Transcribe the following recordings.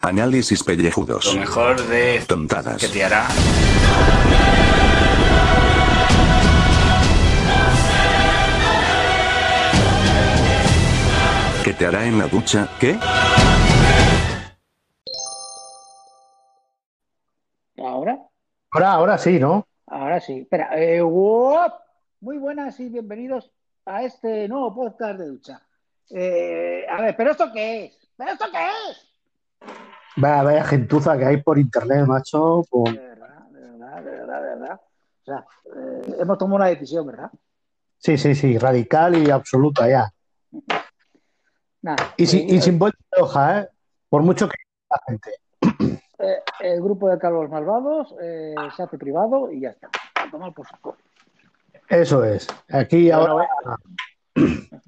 Análisis pellejudos. Lo mejor de Tontadas. que te hará. ¿Qué te hará en la ducha? ¿Qué? ¿Ahora? Ahora, ahora sí, ¿no? Ahora sí. Espera. eh. Muy buenas y bienvenidos a este nuevo podcast de ducha. Eh, a ver, ¿pero esto qué es? ¿Pero esto qué es? Vaya, vaya gentuza que hay por internet, macho. De verdad, de verdad, de verdad, de verdad. O sea, eh, hemos tomado una decisión, ¿verdad? Sí, sí, sí, radical y absoluta ya. Y, sin- eh, y sin vuelta de hoja, ¿eh? Por mucho que la gente. eh, el grupo de Carlos Malvados eh, se hace privado y ya está. A tomar por saco. Eso es. Aquí ahora va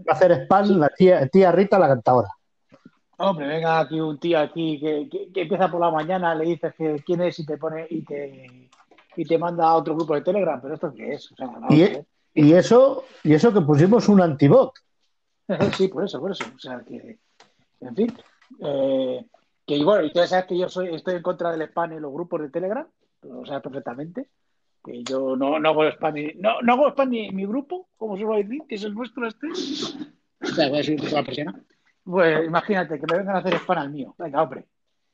a hacer spam la tía, tía Rita, la cantadora. Hombre, venga aquí un tío aquí que, que- que empieza por la mañana, le dices que quién es y te pone y te y te manda a otro grupo de Telegram, pero esto qué es, o sea, vamos Y, ver. y eso, y eso que pusimos un antibot. sí, por eso, por eso, o sea que, en fin, eh, que bueno, y tú ya sabes que yo soy, estoy en contra del spam en los grupos de Telegram, lo sabes perfectamente, que yo no, no hago spam ni, no, no hago spam ni en mi grupo, como suelo decir, que es el nuestro este, o sea, voy a decir que la persona, pues imagínate que me vengan a hacer spam al mío, venga, hombre.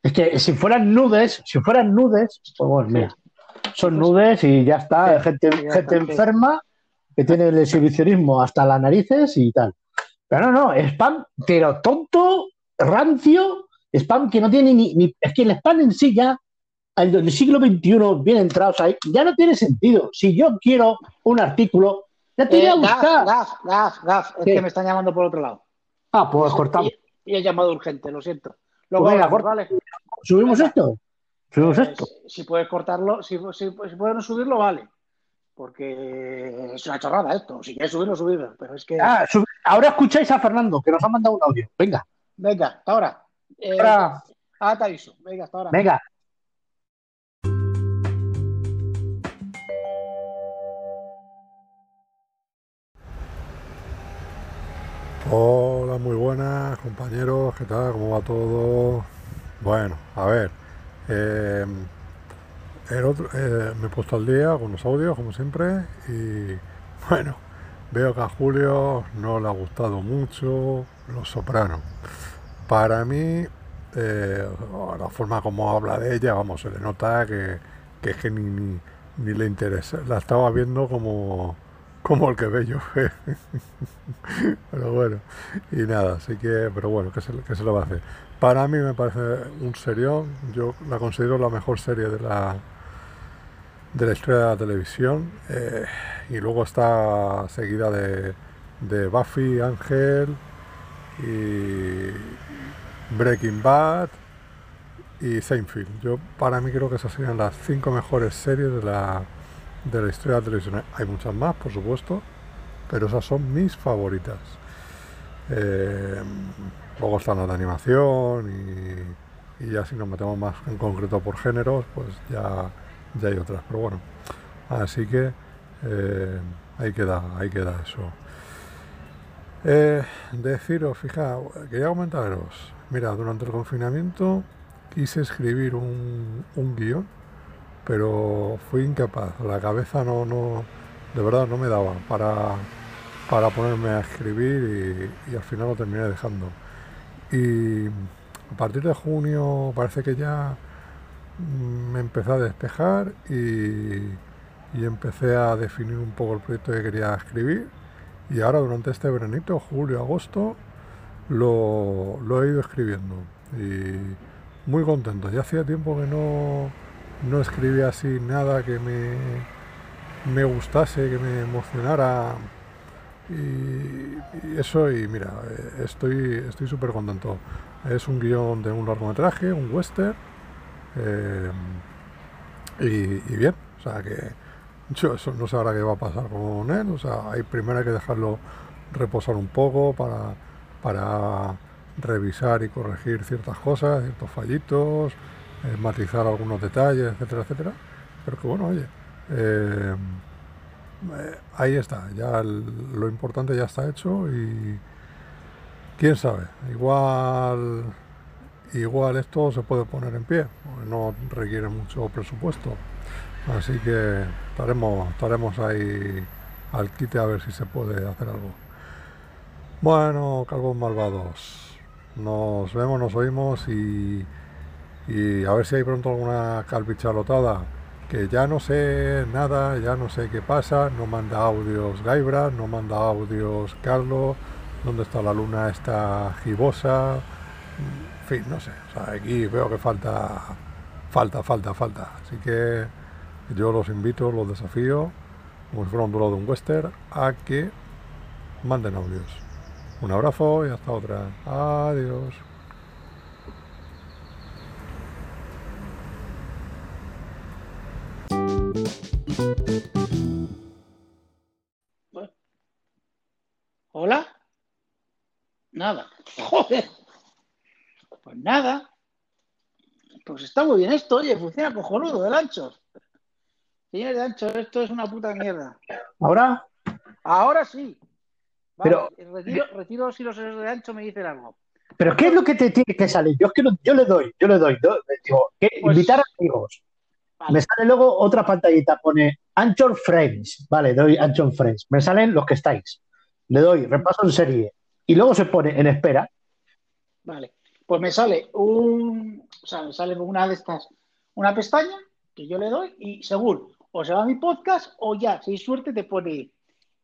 Es que si fueran nudes, si fueran nudes, pues bueno, mira, son nudes y ya está. Sí, gente sí, gente sí. enferma que tiene el exhibicionismo hasta las narices y tal. Pero no, no, spam, pero tonto, rancio, spam que no tiene ni, ni- Es que el spam en sí ya, en el siglo XXI, bien entrados ahí, ya no tiene sentido. Si yo quiero un artículo, ya te voy Eh, a Gaf, buscar. Gaf, Gaf, Gaf, es ¿Qué? que me están llamando por otro lado. Ah, pues cortamos. Y, y he llamado urgente, lo siento. Luego Pues venga, corta. ¿vale? ¿Subimos venga. esto? ¿Subimos Eh, esto? si, puedes cortarlo, si, si, si puedes no subirlo, vale. Porque es una chorrada esto. Si quieres subirlo, subirlo. Pero es que. Ah, sub- ahora escucháis a Fernando, que nos ha mandado un audio. Venga, Venga, hasta ahora. Eh, ahora, ahora te aviso. Venga, hasta ahora. venga. Muy buenas compañeros, ¿qué tal? ¿Cómo va todo? Bueno, a ver, eh, el otro, eh, me he puesto al día con los audios, como siempre, y bueno, veo que a Julio no le ha gustado mucho Los Sopranos. Para mí, eh, la forma como habla de ella, vamos, se le nota que, que es que ni, ni le interesa. La estaba viendo como, como el que ve yo. Pero bueno, y nada, así que, pero bueno, ¿qué se, lo va a hacer? Para mí me parece un serión, yo la considero la mejor serie de la, de la historia de la televisión, eh, y luego está seguida de, de Buffy, Ángel, y Breaking Bad, y Seinfeld. Yo, para mí creo que esas serían las cinco mejores series de la, de la historia de la televisión. Hay muchas más, por supuesto, pero esas son mis favoritas. Eh, luego están las de animación y, y ya si nos metemos más en concreto por géneros, pues ya, ya hay otras. Pero bueno, así que eh, ahí queda, ahí queda eso. Eh, deciros, fijaos, quería comentaros, mira, durante el confinamiento quise escribir un, un guion, pero fui incapaz, la cabeza no, no, de verdad no me daba para, para ponerme a escribir y, al final lo terminé dejando. Y a partir de junio parece que ya mm, me empecé a despejar y, y empecé a definir un poco el proyecto que quería escribir. Y ahora durante este veranito, julio, agosto, lo, lo he ido escribiendo. Y muy contento. Ya hacía tiempo que no, no escribía así nada que me, me gustase, que me emocionara. Y, eso, y mira, eh, estoy estoy súper contento. Es un guion de un largometraje, un western. eh, y, bien, o sea que yo eso no sé ahora qué va a pasar con él. O sea, hay primero hay que dejarlo reposar un poco para, para revisar y corregir ciertas cosas, ciertos fallitos, eh, matizar algunos detalles, etcétera, etcétera. Pero que bueno, oye, eh, eh, ahí está, ya el- lo importante ya está hecho y quién sabe, igual igual esto se puede poner en pie, no requiere mucho presupuesto. Así que estaremos, estaremos ahí al quite a ver si se puede hacer algo. Bueno, calvos malvados, nos vemos, nos oímos y, y a ver si hay pronto alguna calvichalotada. Que ya no sé nada, ya no sé qué pasa, no manda audios Gaibra, no manda audios Carlos, dónde está la luna esta gibosa, en fin, no sé, aquí veo que falta, falta, falta, falta. Así que yo los invito, los desafío, como si fuera un duelo de un western, a que manden audios. Un abrazo y hasta otra. Adiós. Joder. Pues nada. Pues está muy bien esto, oye, funciona cojonudo del ancho. Señores de ancho, esto es una puta mierda. ¿Ahora? Ahora sí. Vale, Pero- retiro, retiro si los de ancho me dicen algo. ¿Pero qué es lo que te tiene que salir? Yo es que no- yo le doy, yo le doy. do- digo. Pues- invitar amigos. Vale. Me sale luego otra pantallita, pone Anchor Friends. Vale, doy Anchor Friends. Me salen los que estáis. Le doy repaso en serie. Y luego se pone en espera. Vale. Pues me sale un. O sea, me sale una de estas, una pestaña que yo le doy y según o se va a mi podcast o ya, si hay suerte, te pone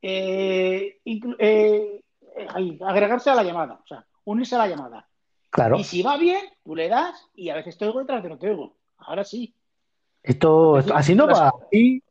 eh, eh, eh, ahí, agregarse a la llamada. O sea, unirse a la llamada. Claro. Y si va bien, tú le das y a veces te oigo y otras veces no te oigo. Ahora sí. Esto, Así- no va. Así,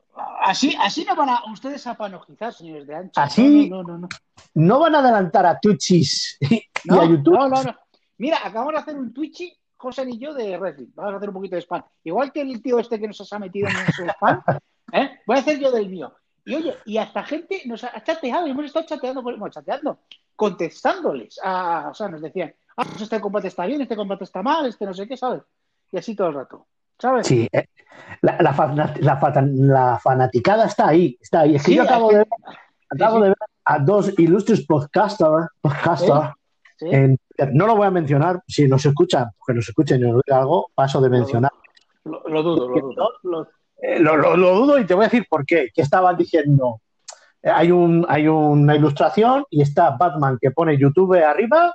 Así, así no van a ustedes a panojizar, señores de ancho. Así- No, no, no, no. no van a adelantar a Twitchis y a YouTube. no, no, no. Mira, acabamos de hacer un Twitchy, José y yo, de Wrestling. Vamos a hacer un poquito de spam. Igual que el tío este que nos ha metido en su spam, ¿eh? voy a hacer yo del mío. Y oye, y hasta gente nos ha chateado, y hemos estado chateando, bueno, chateando, contestándoles. A, o sea, nos decían, ah, pues este combate está bien, este combate está mal, este no sé qué, ¿sabes? Y así todo el rato. ¿Sabes? Sí, eh, la, la, fanaticada está ahí, está ahí. Es que Sí, yo acabo es de que- ver, acabo sí. de ver a dos ilustres podcasters, Sí. en- no lo voy a mencionar, si nos escuchan, porque nos escuchen y nos diga algo, paso de mencionar. Lo, lo dudo, lo dudo. Lo- Eh, lo, dudo y te voy a decir por qué. Que estaban diciendo, eh, hay, un, hay una ilustración y está Batman que pone YouTube arriba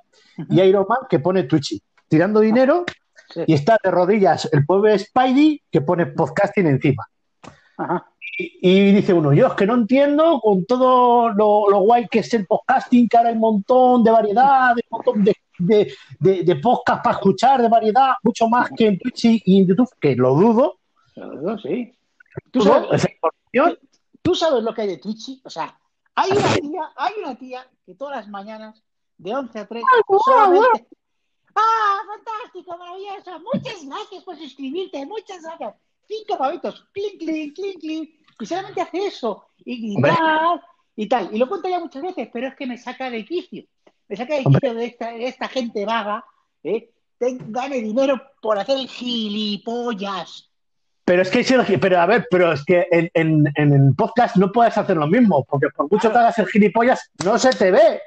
y Iron Man que pone Twitch, tirando dinero. Y está de rodillas el pobre Spidey que pone podcasting encima. Ajá. Y, y dice uno, yo es que no entiendo con todo lo, lo guay que es el podcasting, que ahora hay un montón de variedad, de un montón de, de, de, de podcast para escuchar, de variedad, mucho más que en Twitch y en YouTube, que lo dudo. Lo dudo, sí. ¿Tú sabes, esa información. ¿Tú sabes lo que hay de Twitchy? O sea, hay una tía, hay una tía que todas las mañanas, de 11 a 3, solamente. ¡Ah, fantástico, maravilloso! Muchas gracias por suscribirte, muchas gracias. Cinco pavitos, clink, clink, clink, clink. Y solamente hace eso. Y gritar y tal. Y lo cuento ya muchas veces, pero es que me saca de quicio. Me saca de quicio de esta, de esta gente vaga, ¿eh? Ten- gane dinero por hacer el gilipollas. Pero es que, pero a ver, pero es que en, en, en el podcast no puedes hacer lo mismo, porque por mucho que hagas el gilipollas, no se te ve.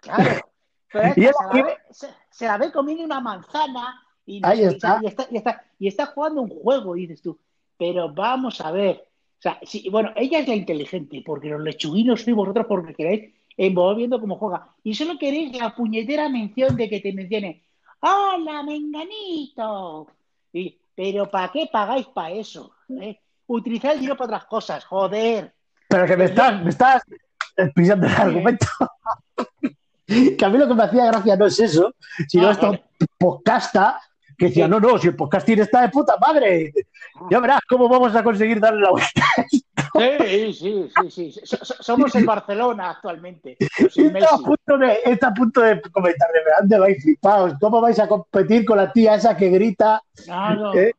Claro. Pero se, la ve, se, se la ve comiendo una manzana y, Ahí está. Y, está, y, está, y está jugando un juego, dices tú. Pero vamos a ver. O sea, sí, bueno, ella es la inteligente, porque los lechuguinos sois vosotros porque queréis envolver viendo cómo juega. Y solo queréis la puñetera mención de que te mencione. ¡Hola, menganito! Y, pero ¿para qué pagáis para eso? ¿Eh? Utilizad el dinero para otras cosas, joder. Pero que me estás, me estás el argumento. que a mí lo que me hacía gracia no es eso, sino Ah, esto vale. podcasta que decía, no, no, si el podcasting está de puta madre, ya verás cómo vamos a conseguir darle la vuelta. Sí, sí, sí, sí. So- so- somos en Barcelona actualmente. está a punto de, está a punto de comentarle, ¿de dónde vais flipados? ¿Cómo vais a competir con la tía esa que grita? No, no, Eh,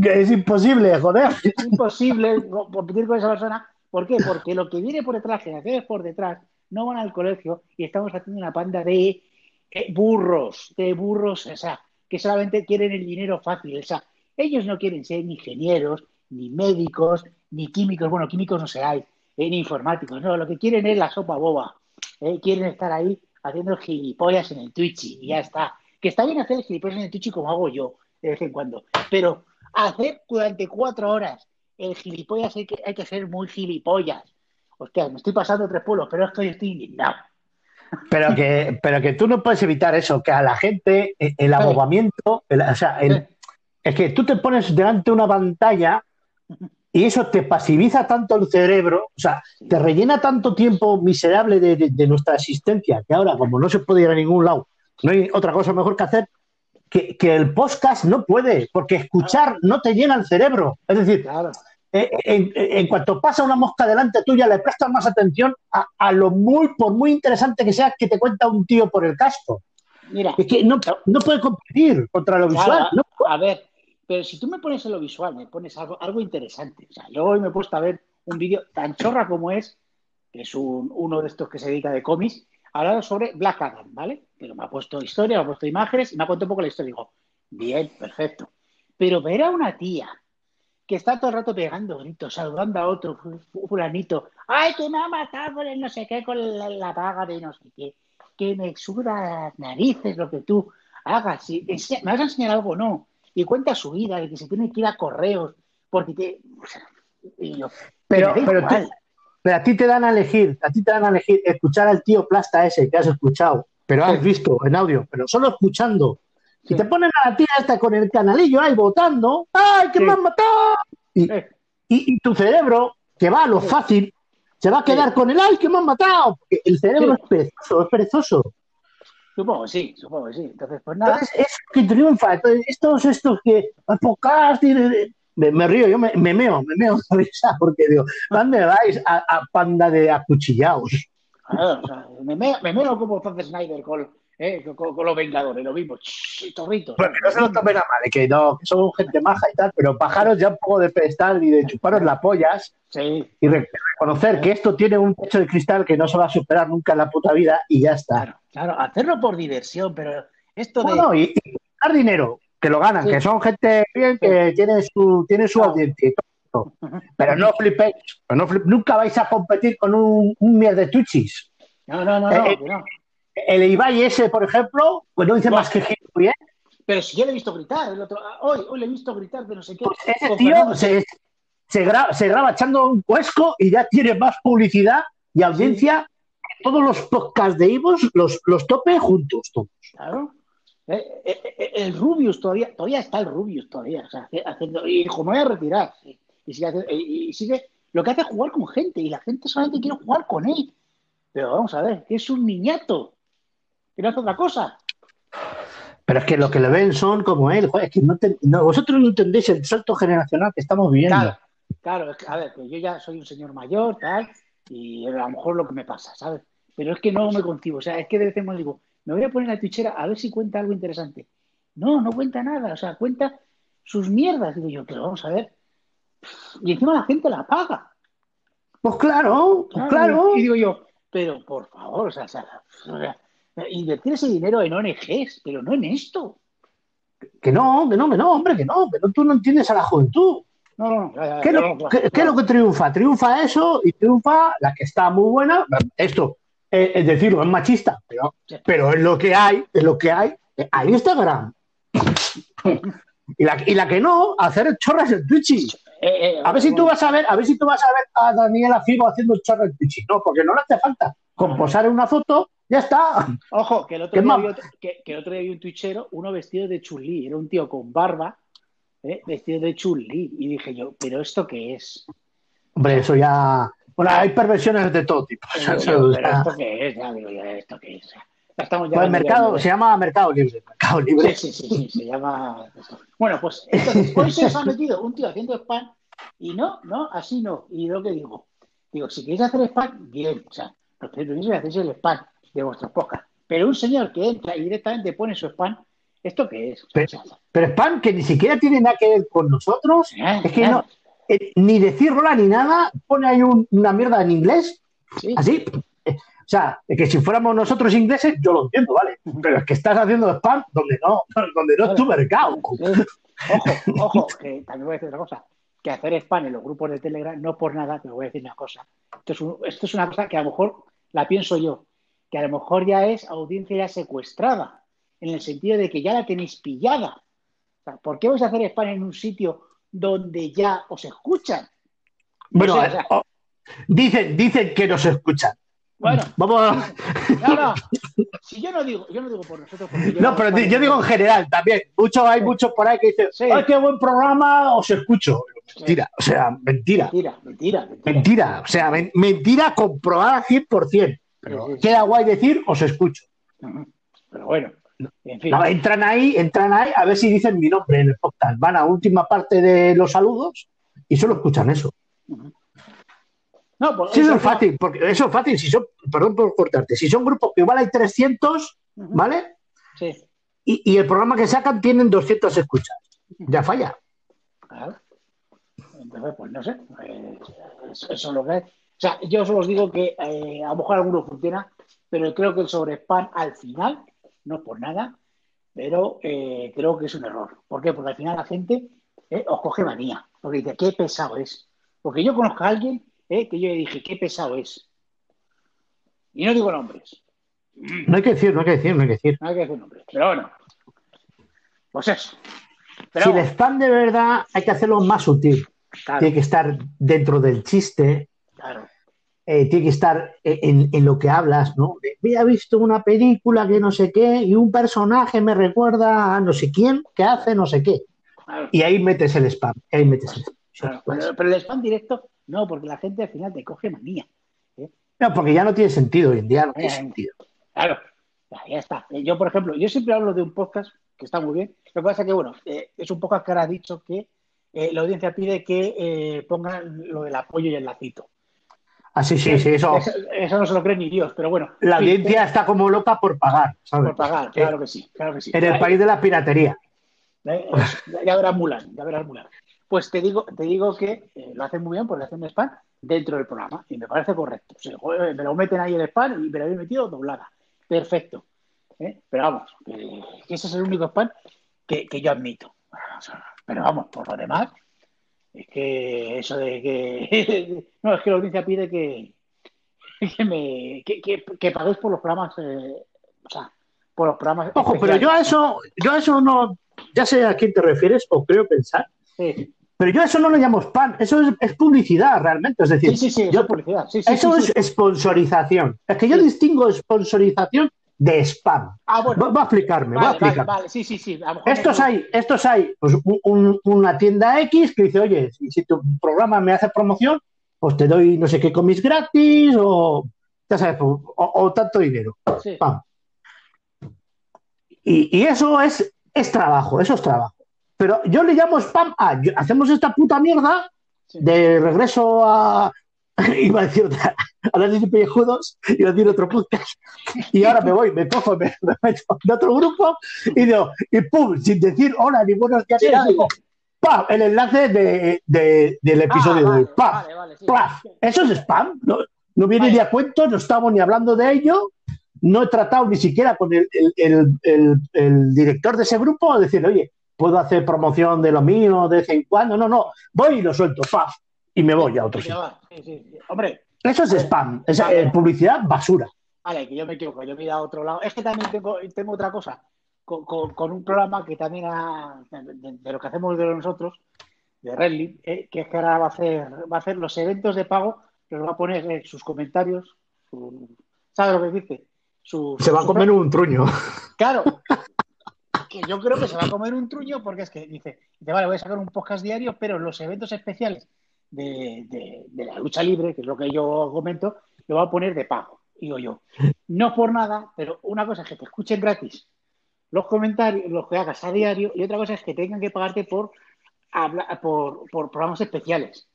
Que es imposible, joder. es imposible co- competir con esa persona. ¿Por qué? Porque lo que viene por detrás, generaciones por detrás, no van al colegio y estamos haciendo una panda de eh, burros, de burros, o sea, que solamente quieren el dinero fácil. O sea, ellos no quieren ser ni ingenieros, ni médicos, ni químicos, bueno, químicos no seráis, eh, ni informáticos, no, lo que quieren es la sopa boba. eh, quieren estar ahí haciendo gilipollas en el Twitch y ya está. Que está bien hacer gilipollas en el Twitch como hago yo, de vez en cuando. Pero hacer durante cuatro horas el gilipollas hay que, hay que ser muy gilipollas. Hostia, me estoy pasando tres pueblos, pero es que hoy estoy indignado. Pero que, pero que tú no puedes evitar eso, que a la gente eh, el abobamiento, el- o sea, el- es que tú te pones delante de una pantalla y eso te pasiviza tanto el cerebro, o sea, te rellena tanto tiempo miserable de, de- de nuestra existencia, que ahora, como no se puede ir a ningún lado, no hay otra cosa mejor que hacer, que, que el podcast no puede, porque escuchar no te llena el cerebro. Es decir, Claro. En, en cuanto pasa una mosca delante tuya, le prestas más atención a, a lo muy, por muy interesante que sea, que te cuenta un tío por el casco. Mira, Es que no, no puede competir contra lo Claro, visual. ¿no? a ver, pero si tú me pones en lo visual, me pones algo, algo interesante. O sea, yo hoy me he puesto a ver un vídeo tan chorra como es, que es un- uno de estos que se dedica de cómics, hablando sobre Black Adam, ¿vale? Pero me ha puesto historia, me ha puesto imágenes y me ha contado un poco la historia. Digo, bien, perfecto. Pero ver a una tía que está todo el rato pegando gritos, saludando a otro fu- fu- fulanito, ¡ay, que me ha matado con el no sé qué, con la, la paga de no sé qué! Que me suda las narices lo que tú hagas. Si ¿Me vas a enseñar algo o no? Y cuenta su vida, de que se tiene que ir a correos, porque te... o sea, y yo, Pero, pero, tú- igual. pero a ti te dan a elegir, a ti te dan a elegir escuchar al tío plasta ese que has escuchado, pero has Sí. visto en audio, pero solo escuchando. Sí. Y te ponen a la tía esta con el canalillo ahí votando, ¡ay, que Sí. me han matado! Y, Eh, y, y tu cerebro, que va a lo fácil, se va a quedar con el ¡ay, que me han matado! Porque el cerebro Sí. es perezoso, es perezoso. supongo que sí, supongo que sí. Entonces, pues nada. Entonces, es que triunfa. Entonces, estos, estos que podcast y de- me, me río, yo me, me meo, me meo de risa porque digo, ¿dónde vais a, a panda de acuchillados? Claro, o sea, me, meo, me meo como Zack Snyder con, eh, con, con los Vengadores, lo mismo, ch, torritos. Bueno, que no se lo tomen a mal, que no, que son gente maja y tal, pero pájaros ya un poco de pedestal y de chuparos las pollas Sí, y re- reconocer que esto tiene un techo de cristal que no se va a superar nunca en la puta vida y ya está. claro, claro, hacerlo por diversión, pero esto de... Bueno, y, y ganar dinero, que lo ganan, Sí. que son gente bien, que tiene su, tiene su audiencia y todo. Pero no flipéis, pero no flip- nunca vais a competir con un, un mier de Twitchis. No, no, no, no, Eh, no. El Ibai ese, por ejemplo, pues no dice más que bien. Pero si yo le he visto gritar, el otro, ah, hoy, hoy le he visto gritar de no sé qué. Pues ese tío se, se, gra- se graba echando un cuesco y ya tiene más publicidad y audiencia que todos los podcasts de Ivos, los, los tope juntos todos. Claro. Eh, eh, eh, el Rubius todavía, todavía está el Rubius todavía, o sea, haciendo, y como voy a retirar, y sigue, y- y sigue, lo que hace es jugar con gente, y la gente solamente quiere jugar con él. Pero vamos a ver, que es un niñato, que no hace otra cosa. Pero es que lo que le ven son como él, joder, es que no te- no- vosotros no entendéis el salto generacional que estamos viviendo. Claro, claro, es que, a ver, que yo ya soy un señor mayor, tal, y a lo mejor lo que me pasa, ¿sabes? Pero es que no me concibo, o sea, es que de vez en cuando digo, me voy a poner la twitchera a ver si cuenta algo interesante. No, no cuenta nada, o sea, cuenta sus mierdas. Digo yo, pero vamos a ver. Y encima la gente la paga. Pues claro, pues claro. Y digo yo, pero por favor, o sea, o sea, o sea, invertir ese dinero en ONGs, pero no en esto. Que no, que no, que no, hombre, que no, que no, tú no entiendes a la juventud. No, no, no. ¿Qué es no, lo, no, qué- no. qué es lo que triunfa? Triunfa eso y triunfa la que está muy buena. Esto, eh, es decirlo, es machista, pero, pero es lo que hay, es lo que hay. eh, Hay Instagram. Y la, y la que no, hacer chorras en Twitch. Eh, eh, A ver si tú vas a ver, a ver si tú vas a ver a Daniela Figo haciendo chorras en Twitch. No, porque no le hace falta. Con posar en una foto, ya está. Ojo, que el otro, ¿Qué día más? vi otro- que, que el otro día vi un twitchero, uno vestido de chulí, era un tío con barba, ¿eh? vestido de chulí, y dije yo, ¿pero esto qué es? Hombre, eso ya. Bueno, hay perversiones de todo tipo. O sea, yo, ya- ¿Pero esto qué es? Ya digo yo, ¿esto qué es? Estamos ya Pues el mercado, se llama Mercado Libre. Mercado Libre. Sí, sí, sí, sí, se llama. Bueno, pues entonces, hoy se os ha metido un tío haciendo spam y no, no, así no. Y lo que digo, digo, si queréis hacer spam, bien, o sea, lo que tenéis que hacer es el spam de vuestros podcasts. Pero un señor que entra y directamente pone su spam, ¿esto qué es? Pero, pero spam que ni siquiera tiene nada que ver con nosotros. Ah, Es que claro. no, eh, ni decir rola ni nada, pone ahí un- una mierda en inglés, sí, así. O sea, que si fuéramos nosotros ingleses, yo lo entiendo, ¿vale? Pero es que estás haciendo spam donde no, donde no es tu mercado. Sí. Ojo, ojo, que también voy a decir otra cosa. Que hacer spam en los grupos de Telegram, no por nada, pero voy a decir una cosa. Esto es, un- esto es una cosa que a lo mejor la pienso yo, que a lo mejor ya es audiencia ya secuestrada. en el sentido de que ya la tenéis pillada. O sea, ¿Por qué vais a hacer spam en un sitio donde ya os escuchan? No Bueno, sé, o sea, oh, dicen, dicen que nos escuchan. bueno, Vamos a- no, no. Si yo no digo, yo no digo por nosotros. porque yo No, pero yo digo en general también. Mucho, hay muchos por ahí que dicen, Sí. ¡ay, qué buen programa! Os escucho. Mentira, o sea, mentira. Mentira, mentira, mentira. Mentira, o sea, men- mentira comprobada 100%. Pero queda guay decir, os escucho. Pero bueno, en fin. Entran ahí, entran ahí a ver si dicen mi nombre en el podcast. Van a última parte de los saludos y solo escuchan eso. No, pues Sí, eso es fácil, porque eso es fácil. Si son, perdón por cortarte, si son grupos que igual hay 300, Ujú. ¿vale? Sí, Y, y el programa que sacan tienen 200 escuchas. Ya falla. claro. Entonces, pues no sé. eh, eso, eso es lo que es. O sea, yo solo os digo que eh, a lo mejor alguno funciona, pero creo que el sobre spam al final, no es por nada, pero eh, creo que es un error. ¿Por qué? Porque al final la gente eh, os coge manía. Porque dice, qué pesado es. Porque yo conozco a alguien que yo le dije, qué pesado es. Y no digo nombres. No hay que decir, no hay que decir, no hay que decir. No hay que decir nombres. Pero bueno. Pues eso. Pero si el spam de verdad hay que hacerlo más sutil. claro, Tiene que estar dentro del chiste, claro. eh, tiene que estar en, en lo que hablas, ¿no? Había visto una película que no sé qué y un personaje me recuerda a no sé quién que hace no sé qué. claro. Y ahí metes el spam. Ahí metes el spam. Sí, Claro, pues. pero, pero el spam directo, no, porque la gente al final te coge manía. No, porque ya no tiene sentido hoy en día, no tiene Eh, sentido. Claro, ya, está. Eh, Yo, por ejemplo, yo siempre hablo de un podcast que está muy bien. Lo que pasa es que, bueno, eh, es un podcast que ahora ha dicho que eh, la audiencia pide que eh, pongan lo del apoyo y el lacito. Ah, sí, sí, sí, eso. Eso, eso no se lo cree ni Dios, pero bueno. La en audiencia está como loca por pagar, ¿sabes? Por pagar, claro que sí, claro que sí. En el Ahí- país de la piratería. Eh, ya- verás Mulan, ya verás Mulan. Pues te digo, te digo que eh, lo hacen muy bien porque hacen spam dentro del programa y me parece correcto. O sea, joder, me lo meten ahí el spam y me lo habéis metido doblada. Perfecto. ¿Eh? Pero vamos, que, que ese es el único spam que, que yo admito. Pero vamos, por lo demás, es que eso de que. no, es que la audiencia pide que, que, me, que, que, que paguéis por los programas. eh, o sea, por los programas. Ojo, pero yo a eso, yo a eso no, ya sé a quién te refieres, o creo pensar, Sí, pero yo a eso no lo llamo spam, eso es, es publicidad realmente, es decir, sí, sí, sí, eso yo- es publicidad. Sí, sí, eso es sponsorización. Es que yo distingo sponsorización de spam. Ah, bueno. Va, va a explicarme, va a Vale, vale, explicar. vale, sí, sí, sí. Estos hay, estos hay, pues un- un- una tienda X que dice, oye, si, tu programa me hace promoción, pues te doy no sé qué comis gratis o, ya sabes, o, o tanto dinero. Sí, Pam. Y, y eso es, es trabajo, eso es trabajo. Pero yo le llamo spam a, yo- hacemos esta puta mierda de regreso a, iba a decir otra, a las de pellejudos, iba a decir otro podcast, y ahora me voy, me cojo, me, me meto en otro grupo y digo, y pum, sin decir hola ni buenos días, Sí, sí. digo, ¡pam! el enlace de, de- del episodio Ah, de hoy, ¡pam! vale, vale, sí. ¡plaf! Eso es spam, no, no viene ni a cuento, no estamos ni hablando de ello, no he tratado ni siquiera con el, el- el- el- el director de ese grupo decir, oye, puedo hacer promoción de lo mío de vez en cuando, no, no, voy y lo suelto, ¡paf! y me voy a otro sitio. Va, sí, sí, sí. Hombre, Eso es spam, es Vale. eh, publicidad basura. vale, que yo me equivoco, yo me he ido a otro lado. Es que también tengo, tengo otra cosa, con, con- con un programa que también ha, de, de lo que hacemos de nosotros, de Redley, eh, que es que ahora va a hacer, va a hacer los eventos de pago, pero va a poner eh, sus comentarios, su- ¿sabes lo que dice? Su- Se va a comer un truño. Claro. Que yo creo que se va a comer un truño porque es que dice, dice, vale, voy a sacar un podcast diario, pero los eventos especiales de, de- de la lucha libre, que es lo que yo comento, lo va a poner de pago. Digo yo, no por nada, pero una cosa es que te escuchen gratis los comentarios, los que hagas a diario, y otra cosa es que tengan que pagarte por, por, por programas especiales.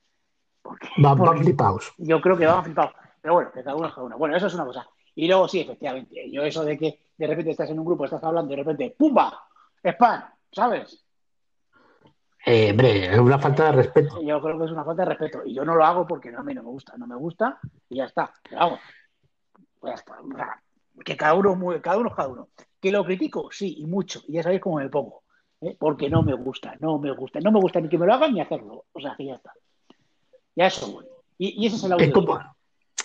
Porque, Van, van flipaos. yo creo que van flipados. Pero bueno, que cada uno es cada uno. Bueno, eso es una cosa. Y luego sí, efectivamente, yo eso de que de repente estás en un grupo, estás hablando, y de repente, ¡pumba! ¡Spam! ¿Sabes? Eh, hombre, es una falta de respeto. Yo creo que es una falta de respeto. Y yo no lo hago porque no, a mí no me gusta. No me gusta y ya está. Pero vamos, pues ya está. Que cada uno, cada uno es cada uno. Que lo critico, sí, y mucho. Y ya sabéis cómo me pongo. ¿eh? Porque no me gusta, no me gusta. No me gusta ni que me lo hagan ni hacerlo. O sea, que ya está. Ya eso voy. Y, y ese es el audio. Es como,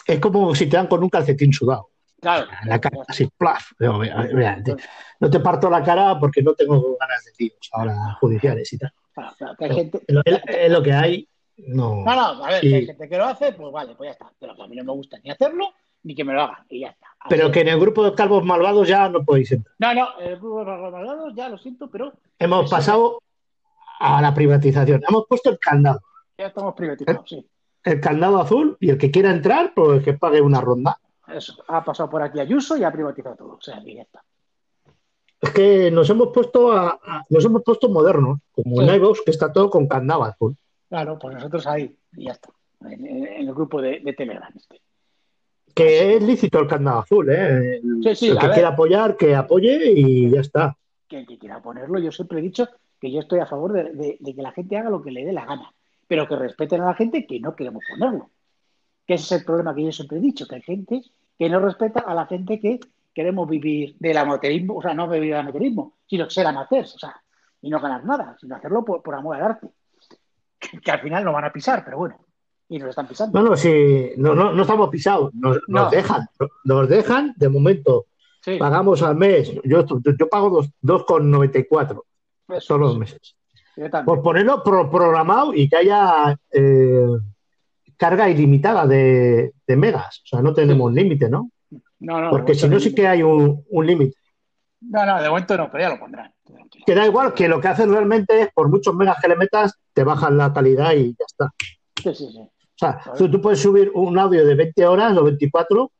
es como si te dan con un calcetín sudado. Claro. La cara, así, plaf. Digo, mira, mira, te- no te parto la cara porque no tengo ganas de tíos ahora judiciales y tal. Claro, claro, que hay gente. Es lo, es- es lo que hay. No. No, no, a ver, Y- si hay gente que lo hace, pues vale, pues ya está. Pero a mí no me gusta ni hacerlo ni que me lo hagan. Y ya está. Así Pero que en el grupo de calvos malvados ya no podéis entrar. No, no, el grupo de los malvados, ya lo siento, pero Hemos pasado a la privatización. Hemos puesto el candado. ya estamos privatizados, sí. El candado azul y el que quiera entrar, pues que pague una ronda. Eso, ha pasado por aquí Ayuso y ha privatizado todo. O sea, que ya está. Es que nos hemos puesto a, a- nos hemos puesto modernos, como en Sí. iVoox, que está todo con candado azul. Claro, pues nosotros ahí, y ya está. En, el grupo de, de Telegram. Este. Que es lícito el candado azul, ¿eh? El, Sí, sí, el que ver. quiera apoyar, que apoye y ya está. Que el que quiera ponerlo, yo siempre he dicho que yo estoy a favor de, de- de que la gente haga lo que le dé la gana, pero que respeten a la gente que no queremos ponerlo. Que ese es el problema que yo siempre he dicho, que hay gente que no respeta a la gente que queremos vivir del amateurismo, o sea, no vivir del amateurismo, sino ser amateurs, o sea, y no ganar nada, sino hacerlo por, por amor al arte. Que, que al final no van a pisar, pero bueno, y nos están pisando. No, no, sí, no, no, no estamos pisados, nos, nos No. dejan, nos dejan, de momento, Sí, pagamos al mes, yo, yo pago dos- 2,94 eso, todos los meses. Por ponerlo pro- programado y que haya eh, carga ilimitada de, de megas, o sea, no tenemos límite, ¿no? No, no, Porque si no, sí que hay un, un límite. No, no, de momento no, pero ya lo pondrán. tranquilo. Que da igual, que lo que hacen realmente es, por muchos megas que le metas, te bajan la calidad y ya está. Sí, sí, sí. O sea, tú, tú puedes subir un audio de 20 horas o 24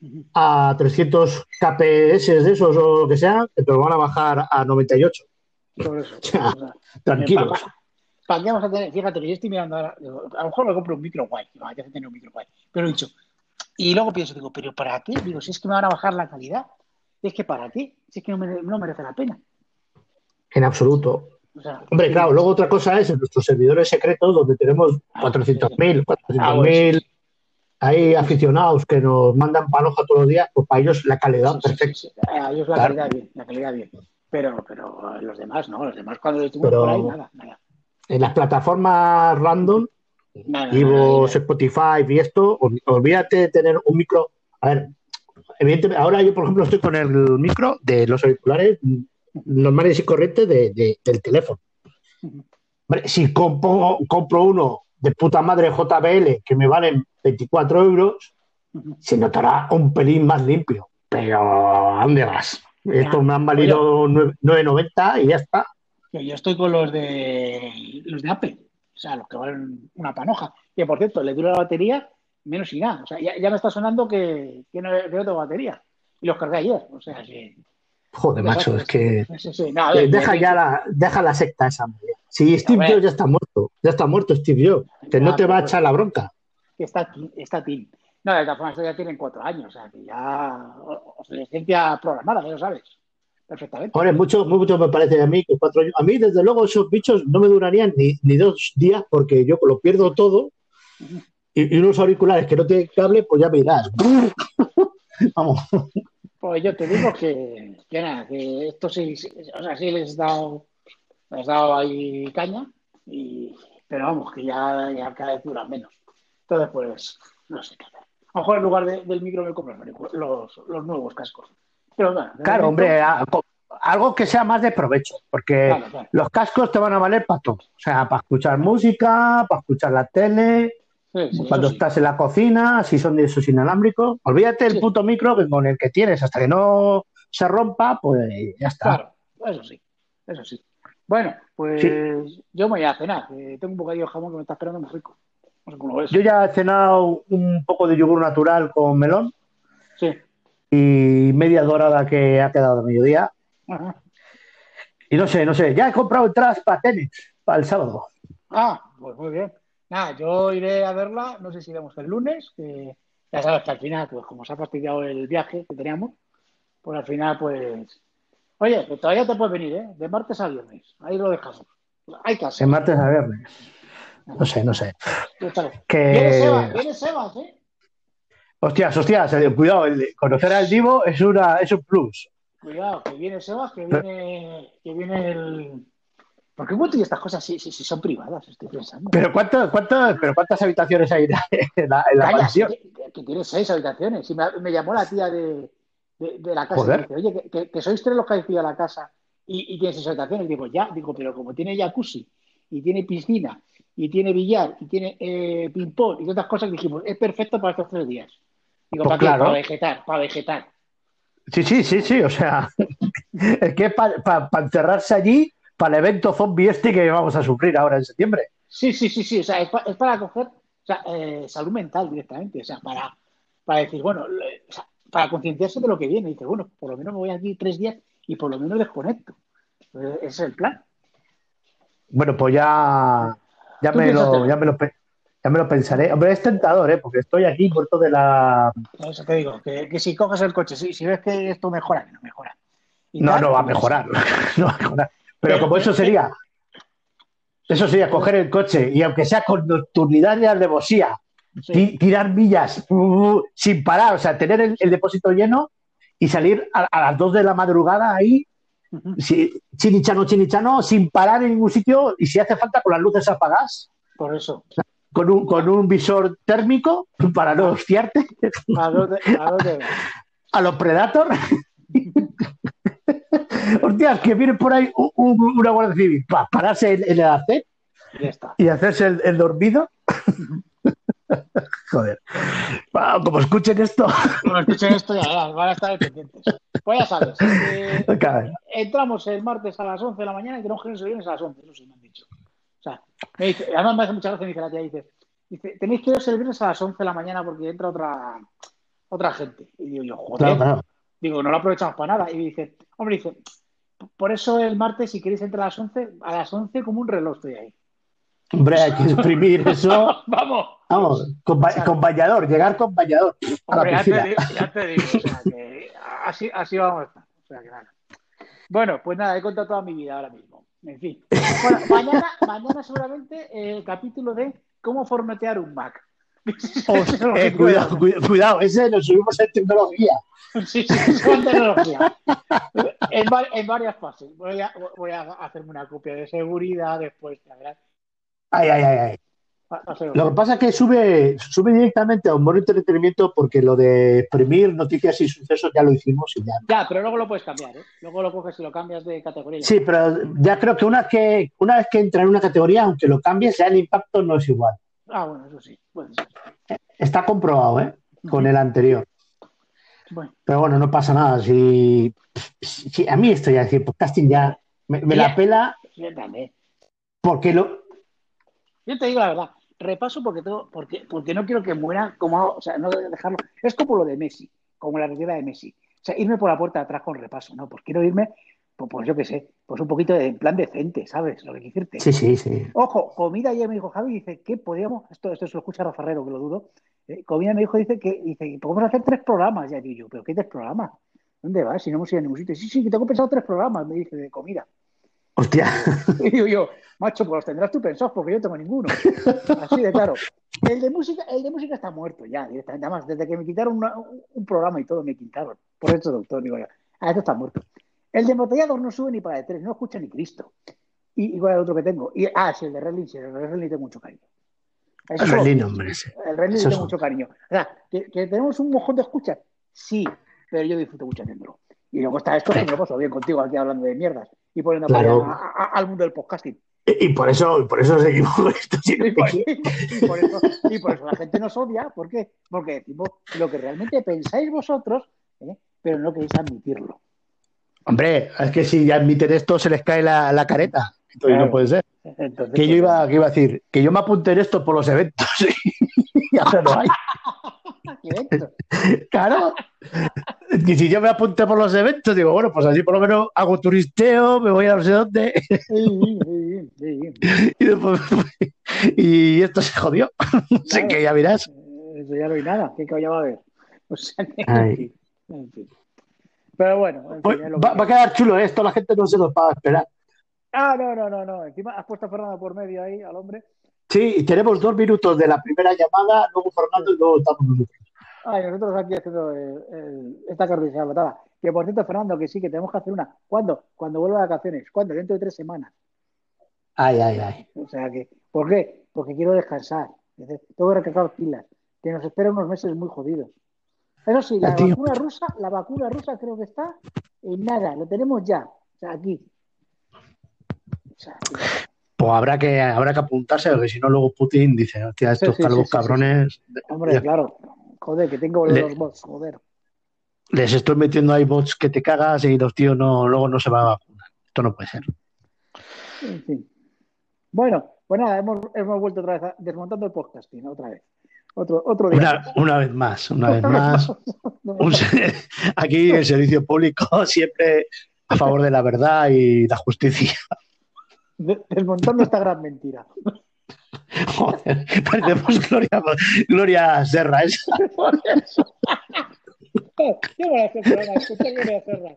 Ujú. a 300 kps de esos o lo que sea, que te lo van a bajar a 98. Por eso. Ya, O sea, Tranquilos. ¿Para, para qué vamos a tener? Fíjate, que yo estoy mirando ahora, a lo mejor me compro un micro guay, apetece tener un micro guay, pero he dicho, y luego pienso, digo, ¿pero para qué? Digo, si es que me van a bajar la calidad, es que ¿para qué? Si es que no, mere- no merece la pena. En absoluto. O sea, Hombre, sí, claro, luego otra cosa es en nuestros servidores secretos donde tenemos Ah, 400.000, 400.000 Ah, bueno, sí, sí. hay aficionados que nos mandan panoja todos los días, pues para ellos la calidad Sí, perfecta. sí. A ellos la Claro. calidad bien, la calidad bien. Pero, pero los demás no, los demás cuando estuvimos por ahí, nada, nada. En las plataformas random, Nada. Spotify y esto, ol- olvídate de tener un micro. A ver, evidentemente, ahora yo, por ejemplo, estoy con el micro de los auriculares mm, normales y corrientes de- de- del teléfono. Hombre, si compro, compro uno de puta madre JBL que me valen 24 euros, se notará un pelín más limpio. Pero, ¿a dónde vas? Estos me han valido nueve- 9,90 y ya está. Yo estoy con los de los de Apple, sea, los que valen una panoja. Que por cierto, le dura la batería menos y nada. O sea, ya, ya me está sonando que, que, no, que no tengo batería. Y los cargué ayer. O sea, que. Joder, macho, es que Sí, sí. No, a ver, Eh, deja ya la, deja la secta esa. Si Steve. Jobs ya está muerto, ya está muerto Steve Jobs, que no Ah, te va a echar la bronca. que está, está Tim. No, de todas formas, ya tienen cuatro años. O sea, que ya. Obsolescencia programada, ya lo sabes. Perfectamente. Ahora, mucho, mucho me parece a mí que cuatro años. A mí, desde luego, esos bichos no me durarían ni, ni dos días porque yo lo pierdo todo. Y, y unos auriculares que no tienen cable, pues ya me dirás. Vamos. Pues yo te digo que, que nada, que esto sí, sí, o sea, sí les he dado, les he dado ahí caña, y, pero vamos, que ya, ya cada vez duran menos. Entonces, pues, no sé qué hacer. A lo mejor en lugar de- del micro me compro los, los nuevos cascos. Pero Claro, hombre, algo que sea más de provecho, porque Claro, claro. los cascos te van a valer para todo. O sea, para escuchar música, para escuchar la tele, Sí, sí, cuando sí. estás en la cocina, si son de esos inalámbricos. Olvídate Sí. puto micro que con el que tienes, hasta que no se rompa, pues ya está. Claro, eso sí, eso sí. Bueno, pues yo me voy a cenar, tengo un bocadillo de jamón que me está esperando muy rico. No sé cómo lo ves. Yo ya he cenado un poco de yogur natural con melón. Y media dorada que ha quedado de mediodía. Y no sé, no sé, ya he comprado entradas para tenis, para el sábado. Ah, pues muy bien. Nada, yo iré a verla, no sé si iremos el lunes, que ya sabes que al final, pues como se ha fastidiado el viaje que teníamos, pues al final, pues... Oye, que todavía te puedes venir, ¿eh? De martes a viernes, ahí lo dejamos. Hay que hacer. De martes a viernes. No sé, no sé. Viene Viene Sebas, Que. viene Sebas, ¿eh? Hostias, hostias, cuidado, el conocer al Divo es, una, es un plus. Cuidado, que viene Sebas, que viene, que viene el... ¿Por qué cuento estas cosas si, si, si son privadas? Estoy pensando. Pero, ¿cuánto, cuánto, pero ¿cuántas habitaciones hay en la, en la Calla, mansión? que- que tiene seis habitaciones. Y me, me llamó la tía de, de, de la casa y me dice, oye, que, que- que sois tres los que habéis pillado la casa y, y tiene seis habitaciones. Digo, ya, digo, pero como tiene jacuzzi y tiene piscina y tiene billar y tiene eh, ping-pong y otras cosas, dijimos, es perfecto para estos tres días. Digo, Pues ¿para claro. Para vegetar, para vegetar. Sí, sí, sí, sí, o sea, es que para encerrarse allí, para el evento zombie este que vamos a sufrir ahora en septiembre. Sí, sí, sí, sí. O sea, es, pa- es para coger o sea, eh, salud mental directamente. O sea, para, para decir, bueno, le- o sea, para concienciarse de lo que viene. Dice, bueno, por lo menos me voy aquí tres días y por lo menos desconecto. Eh, ese es el plan. Bueno, pues ya, ya, me lo, ya, me lo, ya me lo pensaré. Hombre, es tentador, ¿eh? Porque estoy aquí muerto de la... Por eso te digo, que, que si coges el coche, si, si ves que esto mejora, que no mejora. Y No, tal, no va a pues, mejorar, no va a mejorar. Pero Pero- como eso sería, eso sería coger el coche y aunque sea con nocturnidad y alevosía, sí. ti- tirar millas uh, sin parar, o sea, tener el, el depósito lleno y salir a, a las 2 de la madrugada ahí, si- chinichano, chinichano, sin parar en ningún sitio y si hace falta con las luces apagadas, Por eso. Con un, con un visor térmico para no hostiarte ¿A dónde, a dónde vas? a los Predator. Hostias, que viene por ahí un- un- una guardia civil para pararse en, en el está. y hacerse el, el dormido. Joder. Wow, como escuchen esto. Cuando escuchen esto ya van a estar pendientes. Pues ya sabes, eh, entramos el martes a las 11 de la mañana y tenemos que a las 11, eso sí. O sea, me dice, además me hace mucha gracia, me dice la tía, dice, dice, tenéis que iros el viernes a las 11 de la mañana porque entra otra otra gente. Y digo yo, joder, Claro, claro. digo, no lo aprovechamos para nada. Y dice, hombre, dice, por eso el martes, si queréis entrar a las 11, a las 11 como un reloj estoy ahí. Hombre, hay que exprimir eso. Vamos. Vamos, con, ba- con bañador, llegar con la Hombre, ya te, piscina. digo, ya te digo, o sea, que así, así vamos a estar. O sea, que nada. Bueno, pues nada, he contado toda mi vida ahora mismo. En fin. Bueno, mañana, mañana seguramente eh, el capítulo de cómo formatear un Mac. Que Eh, cuidado, cuidado, cuidado, ese lo subimos en tecnología. Sí, sí, con tecnología. En, va- en varias fases. Voy a, voy a hacerme una copia de seguridad después, verás. Ay, ay, ay, ay. Lo que pasa es que sube, sube directamente a humor y entretenimiento porque lo de exprimir noticias y sucesos ya lo hicimos y ya. Ya, pero luego lo puedes cambiar, ¿eh? Luego lo coges y lo cambias de categoría. Sí, pero ya creo que una, que una vez que entra en una categoría, aunque lo cambies, ya el impacto no es igual. Ah, bueno, eso sí. Ser. Está comprobado, ¿eh? Con el anterior. Bueno, Pero bueno, no pasa nada. Si, si- a mí esto ya decir, podcasting ya me, me la pela yo también. porque lo. Yo te digo la verdad, repaso porque tengo, porque, porque no quiero que muera como, o sea, no dejarlo. Es como lo de Messi, como la retirada de Messi. O sea, irme por la puerta de atrás con repaso, ¿no? Pues quiero irme, pues, pues yo qué sé, pues un poquito de en plan decente, ¿sabes? Lo que decirte. Sí, sí, sí. Ojo, comida ayer me dijo Javi, dice, ¿qué podíamos? Esto, esto se lo escucha Rafa Herrero, que lo dudo. Eh, comida me dijo, dice que, dice, podemos hacer tres programas. Ya digo yo, ¿pero qué tres programas? ¿Dónde vas? Si no hemos ido a ningún sitio. Sí, sí, que tengo pensado tres programas, me dice, de comida. Hostia. Y digo yo, macho, pues los tendrás tú pensados porque yo tengo ninguno. Así de claro. El de música, el de música está muerto ya, directamente. Además, desde que me quitaron una- un programa y todo, me quitaron. Por eso, doctor, digo yo, ah, esto está muerto. El de embotellados no sube ni para de tres, no escucha ni Cristo. Y igual el otro que tengo. Y, ah, sí, el de Redlin, sí, el de Redlin tengo mucho cariño. Eso solo- Relino, hombre. sí. el Redlin tengo mucho cariño. O sea, que, que tenemos un mojón de escuchas, sí, pero yo disfruto mucho haciéndolo. Y luego está esto que me lo paso bien contigo aquí hablando de mierdas y poniendo Claro. a- al mundo del podcasting. Y, y por eso, por eso seguimos con esto. Y por, y por eso, y por eso la gente nos odia. ¿Por qué? Porque decimos lo que realmente pensáis vosotros, ¿eh? pero no queréis admitirlo. Hombre, es que si ya admiten esto, se les cae la, la careta. Entonces Claro. no puede ser. Entonces, Que yo iba, que iba a decir, que yo me apunté en esto por los eventos. y ahora no hay. Claro. Y si yo me apunté por los eventos, digo, bueno, pues así por lo menos hago turisteo, me voy a no sé dónde. Sí, sí, sí. Y, después- y esto se jodió. Así que ya mirás. Eh, Eso ya no hay nada. ¿Qué coño va a haber? O sea, que- Ay. en fin, en fin. Pero bueno, en fin, Pues que- va a quedar chulo esto, la gente no se lo va a esperar. Ah, no, no, no, no. Encima has puesto a Fernando por medio ahí, al hombre. Sí, y tenemos dos minutos de la primera llamada, luego Fernando y luego estamos nosotros. Ah, y nosotros aquí haciendo el- el- esta carnicería matada. Que por cierto, Fernando, que sí, que tenemos que hacer una. ¿Cuándo? Cuando vuelva de vacaciones. ¿Cuándo? Dentro de tres semanas. Ay, ay, ay. O sea que, ¿por qué? Porque quiero descansar. Tengo que recargar pilas. que nos espera unos meses muy jodidos. Eso sí, la vacuna rusa, la vacuna rusa creo que está en nada, lo tenemos ya, o sea, aquí. O sea, Pues habrá que, habrá que apuntarse, porque si no, luego Putin dice, hostia, estos sí, sí, cabrones, hombre, ya- claro, joder, que tengo Le- los bots, joder. les estoy metiendo ahí bots que te cagas y los tíos no, luego no se van a vacunar. Esto no puede ser. En fin. Bueno, pues nada, hemos, hemos vuelto otra vez a- desmontando el podcasting, otra vez. Otro, otro día. Una, una vez más, una vez más. un aquí el servicio público siempre a favor de la verdad y la justicia. De- Desmontando esta gran mentira. Joder, parecemos Gloria, Gloria Serra. esa. Qué buena este programa, escucha que voy a cerrar.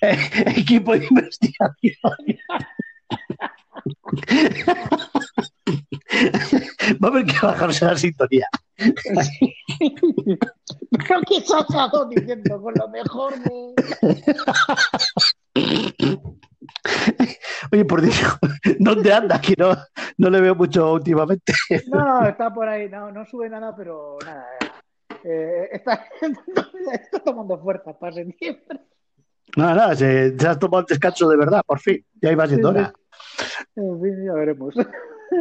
Eh, Equipo de investigación. Va a haber que bajarse la sintonía. Pero que se ha estado diciendo con lo mejor de. Oye, por Dios, ¿dónde anda? Que no, no le veo mucho últimamente. No, está por ahí, no, no sube nada, pero nada. Eh, está, está tomando fuerza para septiembre. Nada, nada, se, se ha tomado el descanso de verdad, por fin. Ya iba siendo hora. En fin, ya veremos.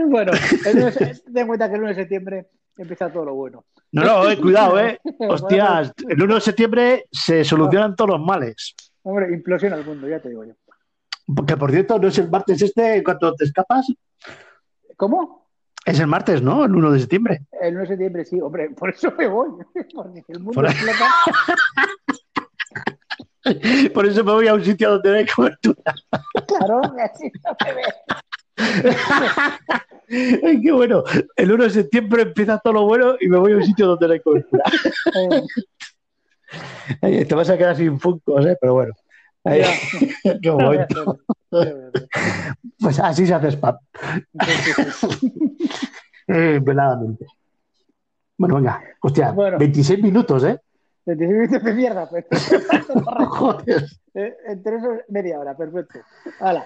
Bueno, el 9 de- ten en cuenta que el 1 de septiembre empieza todo lo bueno. No, no, eh, cuidado, eh. Hostias, el 1 de septiembre se solucionan todos los males. Hombre, implosiona el mundo, ya te digo yo. Que por cierto, no es el martes este cuando te escapas. ¿Cómo? Es el martes, ¿no? El 1 de septiembre. El 9 de septiembre, sí, hombre, por eso me voy. Porque el mundo Por explota. Por eso me voy a un sitio donde no hay cobertura. Claro, así no me ve. Ay, qué bueno. El 1 de septiembre empieza todo lo bueno y me voy a un sitio donde no hay cobertura. Eh, te vas a quedar sin funcos, ¿eh? Pero bueno. Qué bueno. Pues así se hace spam. Eh, veladamente. Bueno, venga. Hostia, Bueno. 26 minutos, ¿eh? 25 minutos de mierda, pues. Joder. Eh, Entre eso, media hora, perfecto. Hala.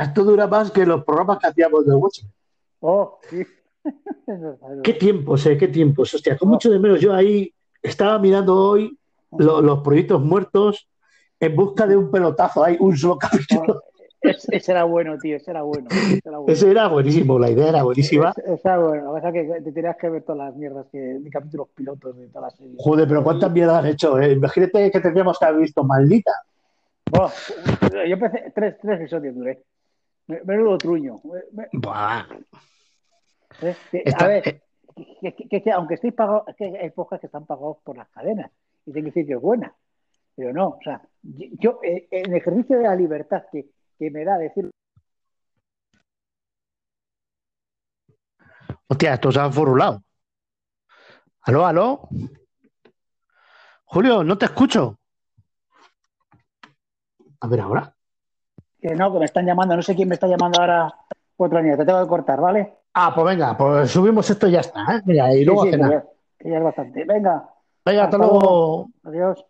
Esto dura más que los programas que hacíamos de Watchmen. Oh, sí. Qué tiempos, ¿eh? Qué tiempos. Hostia, con mucho de menos. Yo ahí estaba mirando hoy lo- los proyectos muertos en busca de un pelotazo. Hay un solo capítulo. Es- ese era bueno, tío, ese era bueno. Ese era bueno. Ese era buenísimo, la idea era buenísima. Ese- ese era bueno. Pasa es que te tenías que ver todas las mierdas que, de capítulos pilotos de toda la serie. Joder, pero cuántas mierdas has hecho, ¿eh? Imagínate que tendríamos que haber visto maldita. Yo empecé tres, tres episodios duré. Me- Menudo truño. Buah. eh, a ver, eh, que, que- que- que aunque estéis pagados, es que hay pocas que están pagados por las cadenas y tengo que decir que es buena. Pero no, o sea, yo, eh, en ejercicio de la libertad que, que me da decir Hostia, estos se han furulado. ¿Aló, aló? Julio, no te escucho. A ver ahora. que no, que me están llamando, no sé quién me está llamando ahora otra línea, te tengo que cortar, ¿vale? Ah, pues venga, pues subimos esto y ya está. ¿eh? Mira, y luego Sí, a sí, cenar. que ya- que ya es bastante. Venga, Venga, hasta hasta luego. adiós.